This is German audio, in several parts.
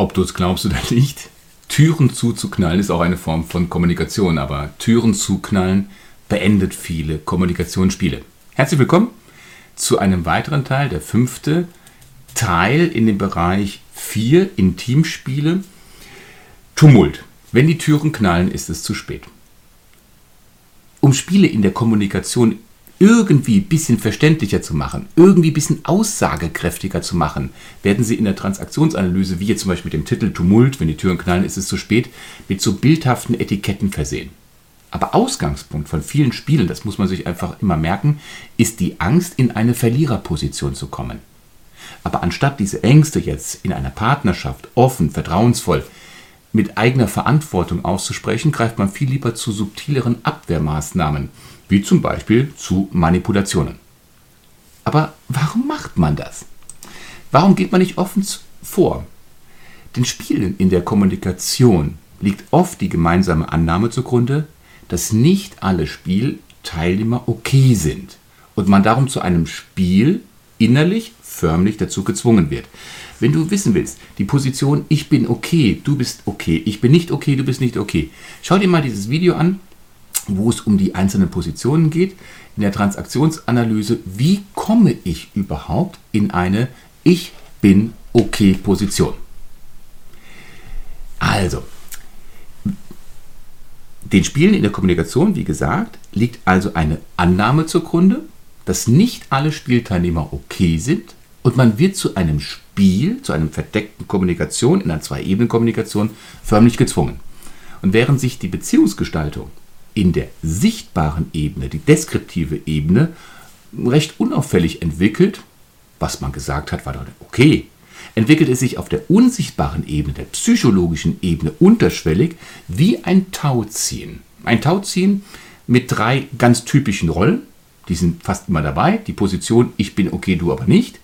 Ob du es glaubst oder nicht, Türen zuzuknallen ist auch eine Form von Kommunikation, aber Türen zuknallen beendet viele Kommunikationsspiele. Herzlich willkommen zu einem weiteren Teil, der fünfte Teil in dem Bereich 4 Intimspiele. Tumult. Wenn die Türen knallen, ist es zu spät. Um Spiele in der Kommunikation irgendwie ein bisschen verständlicher zu machen, irgendwie ein bisschen aussagekräftiger zu machen, werden Sie in der Transaktionsanalyse, wie jetzt zum Beispiel mit dem Titel Tumult, wenn die Türen knallen, ist es zu spät, mit so bildhaften Etiketten versehen. Aber Ausgangspunkt von vielen Spielen, das muss man sich einfach immer merken, ist die Angst, in eine Verliererposition zu kommen. Aber anstatt diese Ängste jetzt in einer Partnerschaft offen, vertrauensvoll, mit eigener Verantwortung auszusprechen, greift man viel lieber zu subtileren Abwehrmaßnahmen, wie zum Beispiel zu Manipulationen. Aber warum macht man das? Warum geht man nicht offen vor? Den Spielen in der Kommunikation liegt oft die gemeinsame Annahme zugrunde, dass nicht alle Spielteilnehmer okay sind und man darum zu einem Spiel innerlich förmlich dazu gezwungen wird. Wenn du wissen willst, die Position ich bin okay, du bist okay, ich bin nicht okay, du bist nicht okay, schau dir mal dieses Video an wo es um die einzelnen Positionen geht, in der Transaktionsanalyse, wie komme ich überhaupt in eine Ich bin okay Position. Also, den Spielen in der Kommunikation, wie gesagt, liegt also eine Annahme zugrunde, dass nicht alle Spielteilnehmer okay sind und man wird zu einem Spiel, zu einem verdeckten Kommunikation, in einer Zwei-Ebenen-Kommunikation förmlich gezwungen. Und während sich die Beziehungsgestaltung in der sichtbaren Ebene, die deskriptive Ebene, recht unauffällig entwickelt. Was man gesagt hat, war doch okay. Entwickelt es sich auf der unsichtbaren Ebene, der psychologischen Ebene unterschwellig wie ein Tauziehen. Ein Tauziehen mit drei ganz typischen Rollen. Die sind fast immer dabei. Die Position Ich bin okay, du aber nicht.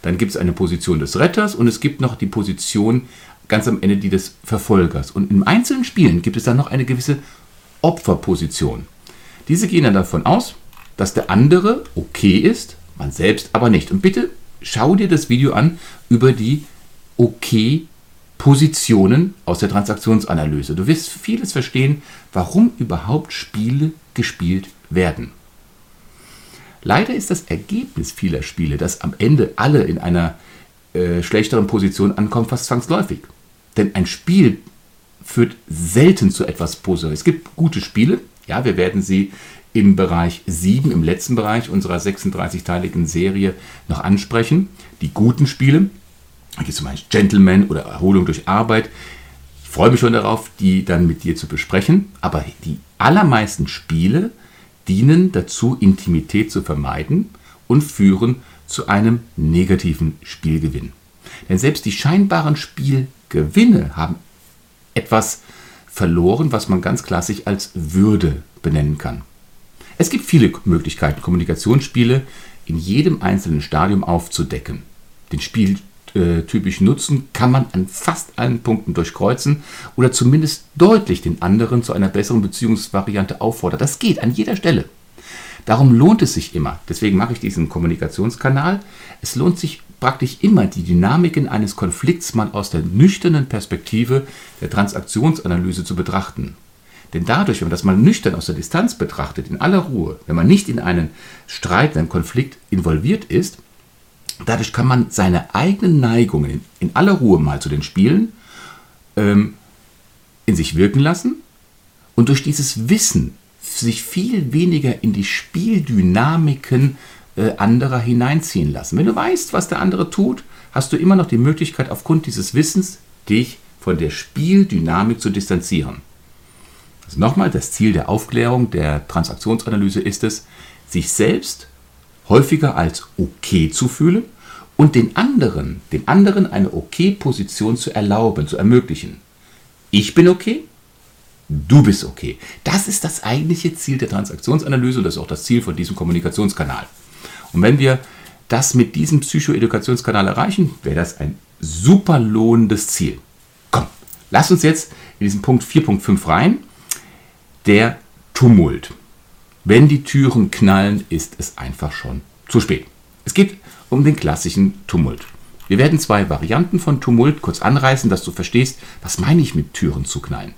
Dann gibt es eine Position des Retters und es gibt noch die Position ganz am Ende die des Verfolgers. Und in einzelnen Spielen gibt es dann noch eine gewisse Opferposition. Diese gehen dann davon aus, dass der andere okay ist, man selbst aber nicht. Und bitte schau dir das Video an über die okay Positionen aus der Transaktionsanalyse. Du wirst vieles verstehen, warum überhaupt Spiele gespielt werden. Leider ist das Ergebnis vieler Spiele, dass am Ende alle in einer äh, schlechteren Position ankommen, fast zwangsläufig. Denn ein Spiel führt selten zu etwas Positives. Es gibt gute Spiele, ja, wir werden sie im Bereich 7, im letzten Bereich unserer 36-teiligen Serie noch ansprechen. Die guten Spiele, wie zum Beispiel Gentleman oder Erholung durch Arbeit. Ich freue mich schon darauf, die dann mit dir zu besprechen. Aber die allermeisten Spiele dienen dazu, Intimität zu vermeiden und führen zu einem negativen Spielgewinn. Denn selbst die scheinbaren Spielgewinne haben etwas verloren, was man ganz klassisch als Würde benennen kann. Es gibt viele Möglichkeiten, Kommunikationsspiele in jedem einzelnen Stadium aufzudecken. Den spieltypischen Nutzen kann man an fast allen Punkten durchkreuzen oder zumindest deutlich den anderen zu einer besseren Beziehungsvariante auffordern. Das geht an jeder Stelle. Darum lohnt es sich immer, deswegen mache ich diesen Kommunikationskanal, es lohnt sich praktisch immer die Dynamiken eines Konflikts mal aus der nüchternen Perspektive der Transaktionsanalyse zu betrachten. Denn dadurch, wenn man das mal nüchtern aus der Distanz betrachtet, in aller Ruhe, wenn man nicht in einen Streit, einen Konflikt involviert ist, dadurch kann man seine eigenen Neigungen in, in aller Ruhe mal zu den Spielen ähm, in sich wirken lassen und durch dieses Wissen sich viel weniger in die Spieldynamiken äh, anderer hineinziehen lassen. Wenn du weißt, was der andere tut, hast du immer noch die Möglichkeit, aufgrund dieses Wissens dich von der Spieldynamik zu distanzieren. Also nochmal, das Ziel der Aufklärung, der Transaktionsanalyse ist es, sich selbst häufiger als okay zu fühlen und den anderen, den anderen eine okay Position zu erlauben, zu ermöglichen. Ich bin okay, du bist okay. Das ist das eigentliche Ziel der Transaktionsanalyse und das ist auch das Ziel von diesem Kommunikationskanal. Und wenn wir das mit diesem Psychoedukationskanal erreichen, wäre das ein super lohnendes Ziel. Komm, lass uns jetzt in diesen Punkt 4.5 rein. Der Tumult. Wenn die Türen knallen, ist es einfach schon zu spät. Es geht um den klassischen Tumult. Wir werden zwei Varianten von Tumult kurz anreißen, dass du verstehst, was meine ich mit Türen zu knallen.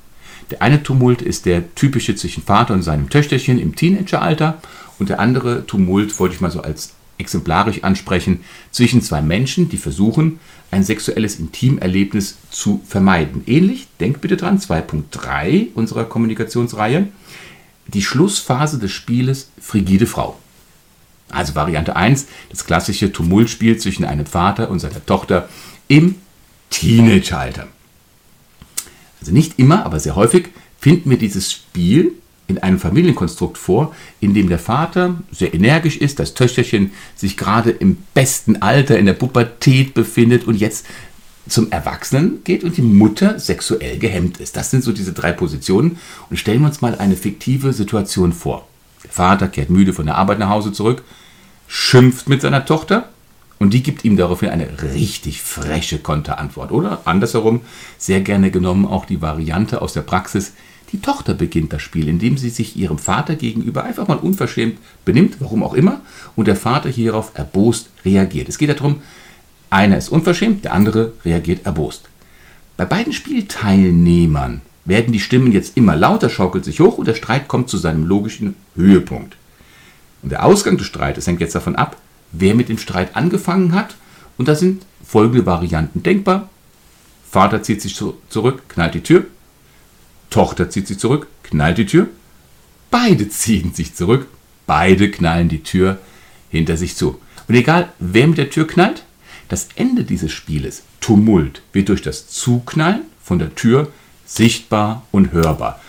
Der eine Tumult ist der typische zwischen Vater und seinem Töchterchen im Teenageralter und der andere Tumult wollte ich mal so als exemplarisch ansprechen zwischen zwei Menschen, die versuchen, ein sexuelles Intimerlebnis zu vermeiden. Ähnlich, denk bitte dran, 2.3 unserer Kommunikationsreihe, die Schlussphase des Spieles Frigide Frau. Also Variante 1, das klassische Tumultspiel zwischen einem Vater und seiner Tochter im Teenageralter. Also nicht immer, aber sehr häufig finden wir dieses Spiel in einem Familienkonstrukt vor, in dem der Vater sehr energisch ist, das Töchterchen sich gerade im besten Alter in der Pubertät befindet und jetzt zum Erwachsenen geht und die Mutter sexuell gehemmt ist. Das sind so diese drei Positionen. Und stellen wir uns mal eine fiktive Situation vor. Der Vater kehrt müde von der Arbeit nach Hause zurück, schimpft mit seiner Tochter und die gibt ihm daraufhin eine richtig freche Konterantwort. Oder andersherum, sehr gerne genommen auch die Variante aus der Praxis, die Tochter beginnt das Spiel, indem sie sich ihrem Vater gegenüber einfach mal unverschämt benimmt, warum auch immer, und der Vater hierauf erbost reagiert. Es geht darum, einer ist unverschämt, der andere reagiert erbost. Bei beiden Spielteilnehmern werden die Stimmen jetzt immer lauter, schaukelt sich hoch und der Streit kommt zu seinem logischen Höhepunkt. Und der Ausgang des Streites hängt jetzt davon ab, wer mit dem Streit angefangen hat. Und da sind folgende Varianten denkbar. Vater zieht sich zurück, knallt die Tür. Tochter zieht sich zurück, knallt die Tür. Beide ziehen sich zurück, beide knallen die Tür hinter sich zu. Und egal, wer mit der Tür knallt, das Ende dieses Spieles, Tumult, wird durch das Zuknallen von der Tür sichtbar und hörbar.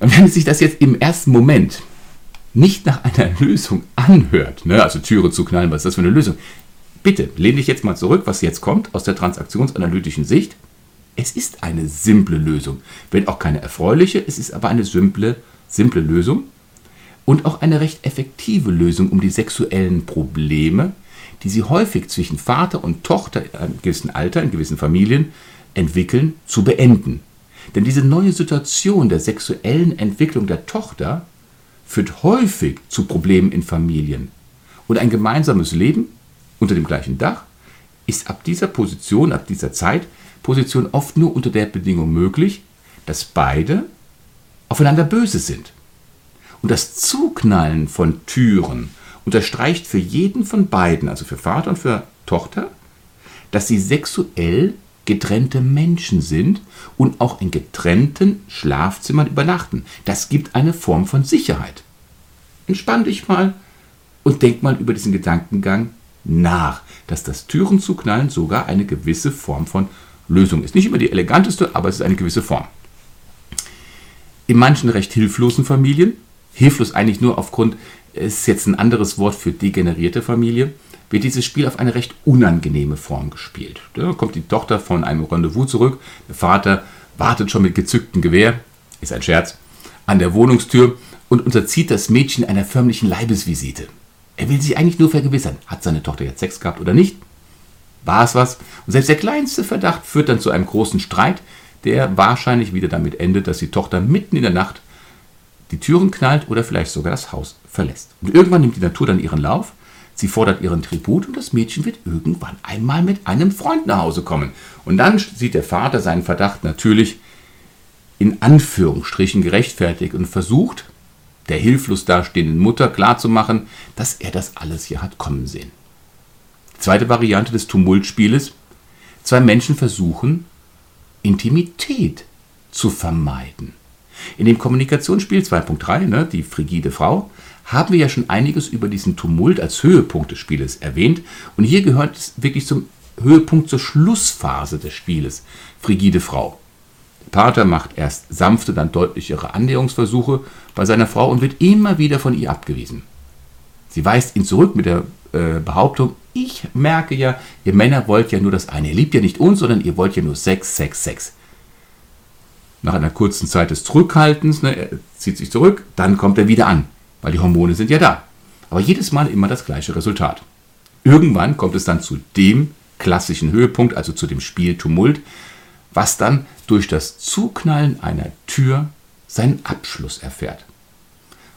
Und wenn sich das jetzt im ersten Moment nicht nach einer Lösung anhört, ne, also Türe zu knallen, was ist das für eine Lösung? Bitte lehne dich jetzt mal zurück, was jetzt kommt aus der transaktionsanalytischen Sicht. Es ist eine simple Lösung, wenn auch keine erfreuliche, es ist aber eine simple, simple Lösung und auch eine recht effektive Lösung, um die sexuellen Probleme, die sie häufig zwischen Vater und Tochter in einem gewissen Alter, in gewissen Familien entwickeln, zu beenden. Denn diese neue Situation der sexuellen Entwicklung der Tochter führt häufig zu Problemen in Familien. Und ein gemeinsames Leben unter dem gleichen Dach ist ab dieser Position, ab dieser Zeit, Position oft nur unter der Bedingung möglich, dass beide aufeinander böse sind. Und das Zuknallen von Türen unterstreicht für jeden von beiden, also für Vater und für Tochter, dass sie sexuell getrennte Menschen sind und auch in getrennten Schlafzimmern übernachten. Das gibt eine Form von Sicherheit. Entspann dich mal und denk mal über diesen Gedankengang nach, dass das Türen zu knallen sogar eine gewisse Form von Lösung ist. Nicht immer die eleganteste, aber es ist eine gewisse Form. In manchen recht hilflosen Familien, hilflos eigentlich nur aufgrund, es ist jetzt ein anderes Wort für degenerierte Familie, wird dieses Spiel auf eine recht unangenehme Form gespielt. Da kommt die Tochter von einem Rendezvous zurück, der Vater wartet schon mit gezücktem Gewehr, ist ein Scherz, an der Wohnungstür und unterzieht das Mädchen einer förmlichen Leibesvisite. Er will sich eigentlich nur vergewissern, hat seine Tochter jetzt Sex gehabt oder nicht? War es was? Und selbst der kleinste Verdacht führt dann zu einem großen Streit, der wahrscheinlich wieder damit endet, dass die Tochter mitten in der Nacht die Türen knallt oder vielleicht sogar das Haus verlässt. Und irgendwann nimmt die Natur dann ihren Lauf Sie fordert ihren Tribut und das Mädchen wird irgendwann einmal mit einem Freund nach Hause kommen. Und dann sieht der Vater seinen Verdacht natürlich in Anführungsstrichen gerechtfertigt und versucht, der hilflos dastehenden Mutter klarzumachen, dass er das alles hier hat kommen sehen. Zweite Variante des Tumultspieles. Zwei Menschen versuchen, Intimität zu vermeiden. In dem Kommunikationsspiel 2.3, ne, die frigide Frau, haben wir ja schon einiges über diesen Tumult als Höhepunkt des Spieles erwähnt. Und hier gehört es wirklich zum Höhepunkt zur Schlussphase des Spieles. Frigide Frau. Pater macht erst sanfte, dann deutlichere Annäherungsversuche bei seiner Frau und wird immer wieder von ihr abgewiesen. Sie weist ihn zurück mit der äh, Behauptung, ich merke ja, ihr Männer wollt ja nur das eine. Ihr liebt ja nicht uns, sondern ihr wollt ja nur Sex, Sex, Sex. Nach einer kurzen Zeit des Zurückhaltens, ne, er zieht sich zurück, dann kommt er wieder an weil die Hormone sind ja da. Aber jedes Mal immer das gleiche Resultat. Irgendwann kommt es dann zu dem klassischen Höhepunkt, also zu dem Spiel Tumult, was dann durch das Zuknallen einer Tür seinen Abschluss erfährt.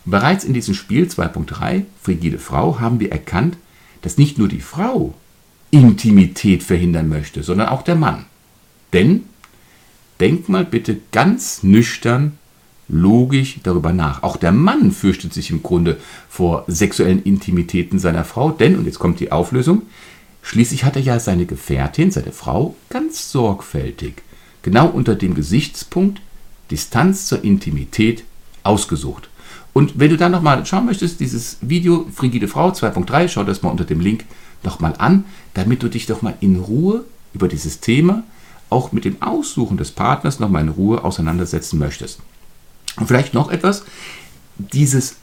Bereits in diesem Spiel 2.3 Frigide Frau haben wir erkannt, dass nicht nur die Frau Intimität verhindern möchte, sondern auch der Mann. Denn denk mal bitte ganz nüchtern, logisch darüber nach. Auch der Mann fürchtet sich im Grunde vor sexuellen Intimitäten seiner Frau, denn, und jetzt kommt die Auflösung, schließlich hat er ja seine Gefährtin, seine Frau, ganz sorgfältig, genau unter dem Gesichtspunkt Distanz zur Intimität ausgesucht. Und wenn du da nochmal schauen möchtest, dieses Video Frigide Frau 2.3, schau das mal unter dem Link nochmal an, damit du dich doch mal in Ruhe über dieses Thema, auch mit dem Aussuchen des Partners nochmal in Ruhe auseinandersetzen möchtest. Und vielleicht noch etwas, dieses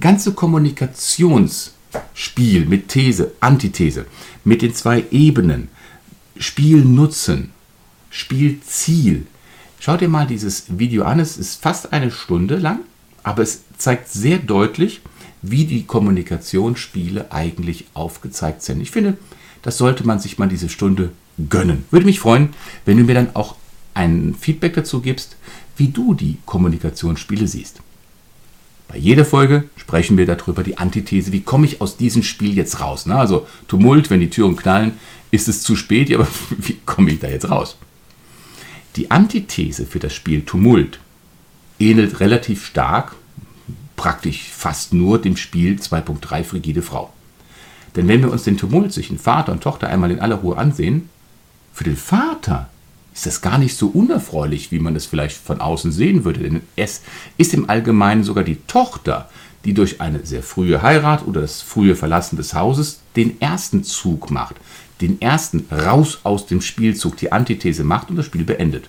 ganze Kommunikationsspiel mit These, Antithese, mit den zwei Ebenen, Spielnutzen, Spielziel. Schau dir mal dieses Video an, es ist fast eine Stunde lang, aber es zeigt sehr deutlich, wie die Kommunikationsspiele eigentlich aufgezeigt sind. Ich finde, das sollte man sich mal diese Stunde gönnen. Würde mich freuen, wenn du mir dann auch ein Feedback dazu gibst, wie du die Kommunikationsspiele siehst. Bei jeder Folge sprechen wir darüber, die Antithese, wie komme ich aus diesem Spiel jetzt raus? Na, also Tumult, wenn die Türen knallen, ist es zu spät, aber wie komme ich da jetzt raus? Die Antithese für das Spiel Tumult ähnelt relativ stark, praktisch fast nur dem Spiel 2.3 Frigide Frau. Denn wenn wir uns den Tumult zwischen Vater und Tochter einmal in aller Ruhe ansehen, für den Vater ist das gar nicht so unerfreulich, wie man es vielleicht von außen sehen würde. Denn es ist im Allgemeinen sogar die Tochter, die durch eine sehr frühe Heirat oder das frühe Verlassen des Hauses den ersten Zug macht, den ersten raus aus dem Spielzug, die Antithese macht und das Spiel beendet.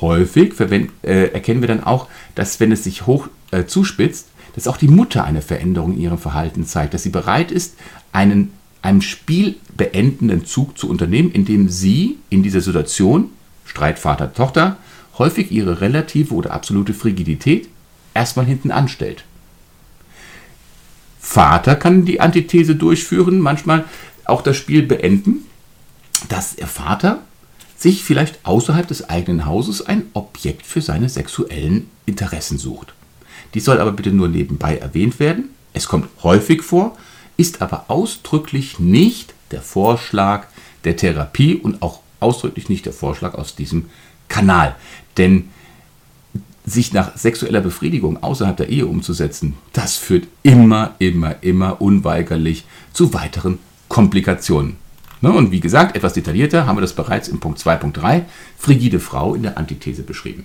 Häufig äh, erkennen wir dann auch, dass wenn es sich hoch äh, zuspitzt, dass auch die Mutter eine Veränderung in ihrem Verhalten zeigt, dass sie bereit ist, einen einem Spiel beendenden Zug zu unternehmen, indem sie in dieser Situation, Streit Vater-Tochter, häufig ihre relative oder absolute Frigidität erstmal hinten anstellt. Vater kann die Antithese durchführen, manchmal auch das Spiel beenden, dass der Vater sich vielleicht außerhalb des eigenen Hauses ein Objekt für seine sexuellen Interessen sucht. Dies soll aber bitte nur nebenbei erwähnt werden. Es kommt häufig vor, ist aber ausdrücklich nicht der Vorschlag der Therapie und auch ausdrücklich nicht der Vorschlag aus diesem Kanal. Denn sich nach sexueller Befriedigung außerhalb der Ehe umzusetzen, das führt immer, immer, immer unweigerlich zu weiteren Komplikationen. Ne, und wie gesagt, etwas detaillierter haben wir das bereits im Punkt 2.3 Frigide Frau in der Antithese beschrieben.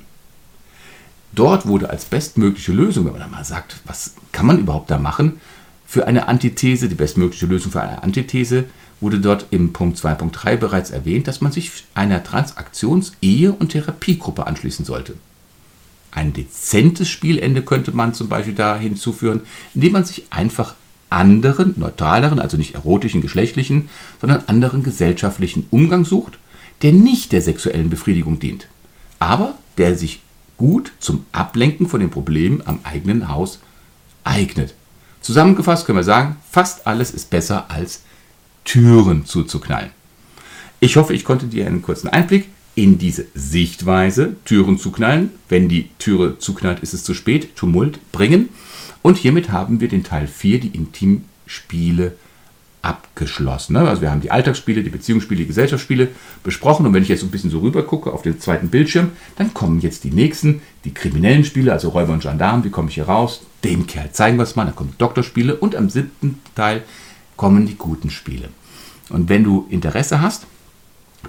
Dort wurde als bestmögliche Lösung, wenn man da mal sagt, was kann man überhaupt da machen, für eine Antithese, die bestmögliche Lösung für eine Antithese, wurde dort im Punkt 2.3 bereits erwähnt, dass man sich einer Transaktions-, Ehe- und Therapiegruppe anschließen sollte. Ein dezentes Spielende könnte man zum Beispiel da hinzuführen, indem man sich einfach anderen, neutraleren, also nicht erotischen, geschlechtlichen, sondern anderen gesellschaftlichen Umgang sucht, der nicht der sexuellen Befriedigung dient, aber der sich gut zum Ablenken von den Problemen am eigenen Haus eignet. Zusammengefasst können wir sagen, fast alles ist besser als Türen zuzuknallen. Ich hoffe, ich konnte dir einen kurzen Einblick in diese Sichtweise, Türen zu knallen. Wenn die Türe zuknallt, ist es zu spät, Tumult bringen. Und hiermit haben wir den Teil 4, die Intimspiele, abgeschlossen. Ne? Also wir haben die Alltagsspiele, die Beziehungsspiele, die Gesellschaftsspiele besprochen. Und wenn ich jetzt ein bisschen so rüber gucke auf den zweiten Bildschirm, dann kommen jetzt die nächsten, die kriminellen Spiele, also Räuber und Gendarmen, wie komme ich hier raus? Dem Kerl zeigen wir es mal, dann kommen Doktorspiele und am siebten Teil kommen die guten Spiele. Und wenn du Interesse hast,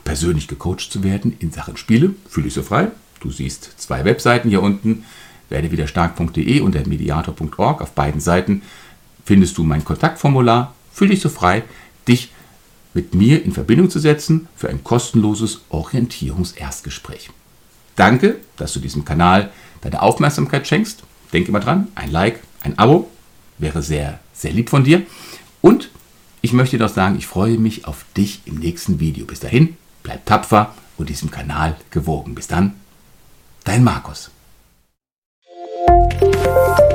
persönlich gecoacht zu werden in Sachen Spiele, fühle dich so frei. Du siehst zwei Webseiten hier unten, werdewiderstark.de und der mediator.org. Auf beiden Seiten findest du mein Kontaktformular Fühl dich so frei, dich mit mir in Verbindung zu setzen für ein kostenloses Orientierungserstgespräch. Danke, dass du diesem Kanal deine Aufmerksamkeit schenkst. Denk immer dran, ein Like, ein Abo wäre sehr, sehr lieb von dir. Und ich möchte dir noch sagen, ich freue mich auf dich im nächsten Video. Bis dahin, bleib tapfer und diesem Kanal gewogen. Bis dann, dein Markus. Thank you.